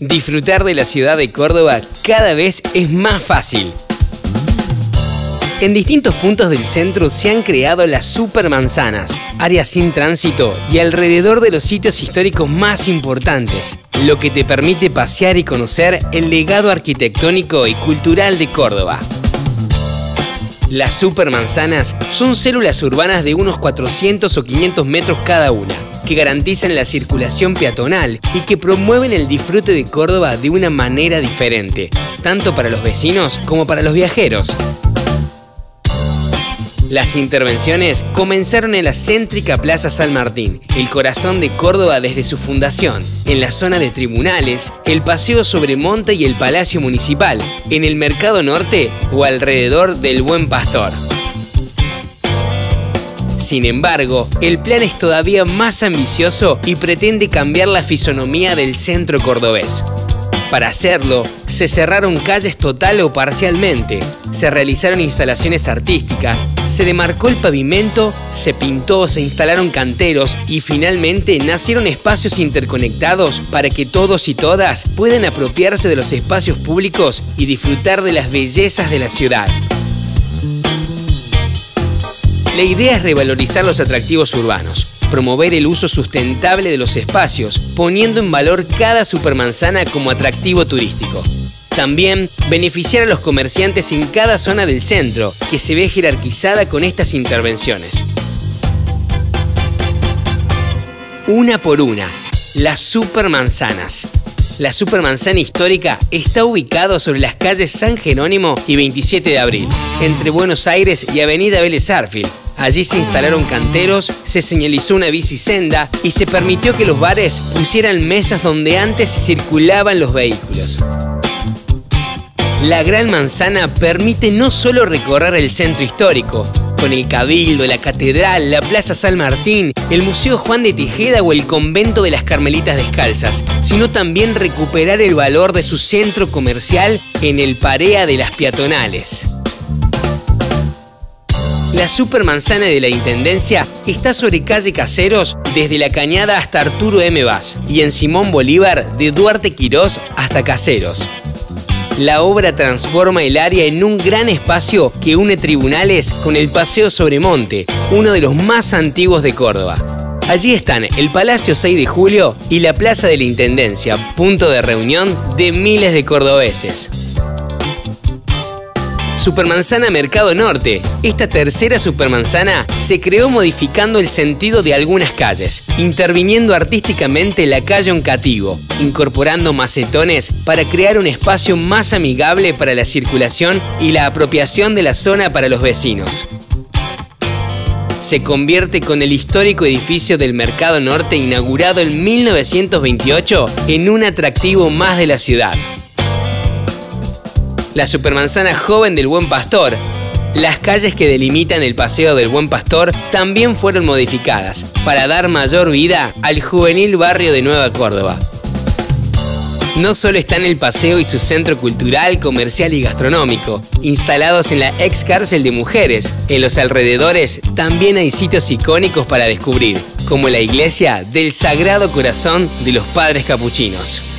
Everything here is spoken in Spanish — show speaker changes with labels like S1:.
S1: Disfrutar de la ciudad de Córdoba cada vez es más fácil. En distintos puntos del centro se han creado las supermanzanas, áreas sin tránsito y alrededor de los sitios históricos más importantes, lo que te permite pasear y conocer el legado arquitectónico y cultural de Córdoba. Las supermanzanas son células urbanas de unos 400 o 500 metros cada una, que garantizan la circulación peatonal y que promueven el disfrute de Córdoba de una manera diferente, tanto para los vecinos como para los viajeros. Las intervenciones comenzaron en la céntrica Plaza San Martín, el corazón de Córdoba desde su fundación, en la zona de tribunales, el Paseo sobre Monte y el Palacio Municipal, en el Mercado Norte o alrededor del Buen Pastor. Sin embargo, el plan es todavía más ambicioso y pretende cambiar la fisonomía del centro cordobés. Para hacerlo, se cerraron calles total o parcialmente, se realizaron instalaciones artísticas, se demarcó el pavimento, se pintó, se instalaron canteros y finalmente nacieron espacios interconectados para que todos y todas puedan apropiarse de los espacios públicos y disfrutar de las bellezas de la ciudad. La idea es revalorizar los atractivos urbanos, promover el uso sustentable de los espacios, poniendo en valor cada supermanzana como atractivo turístico. También beneficiar a los comerciantes en cada zona del centro, que se ve jerarquizada con estas intervenciones. Una por una, las supermanzanas. La supermanzana histórica está ubicado sobre las calles San Jerónimo y 27 de abril, entre Buenos Aires y Avenida Vélez Arfield, Allí se instalaron canteros, se señalizó una bicisenda y se permitió que los bares pusieran mesas donde antes circulaban los vehículos. La Gran Manzana permite no solo recorrer el centro histórico, con el Cabildo, la Catedral, la Plaza San Martín, el Museo Juan de Tejeda o el Convento de las Carmelitas Descalzas, sino también recuperar el valor de su centro comercial en el Parea de las Peatonales. La supermanzana de la Intendencia está sobre calle Caseros desde La Cañada hasta Arturo M. Vaz y en Simón Bolívar de Duarte Quirós hasta Caseros. La obra transforma el área en un gran espacio que une tribunales con el Paseo sobre Monte, uno de los más antiguos de Córdoba. Allí están el Palacio 6 de Julio y la Plaza de la Intendencia, punto de reunión de miles de cordobeses. Supermanzana Mercado Norte. Esta tercera supermanzana se creó modificando el sentido de algunas calles, interviniendo artísticamente la calle Oncativo, incorporando macetones para crear un espacio más amigable para la circulación y la apropiación de la zona para los vecinos se convierte con el histórico edificio del Mercado Norte inaugurado en 1928 en un atractivo más de la ciudad la supermanzana joven del Buen Pastor. Las calles que delimitan el Paseo del Buen Pastor también fueron modificadas para dar mayor vida al juvenil barrio de Nueva Córdoba. No solo están el paseo y su centro cultural, comercial y gastronómico, instalados en la ex cárcel de mujeres, en los alrededores también hay sitios icónicos para descubrir, como la iglesia del Sagrado Corazón de los Padres Capuchinos.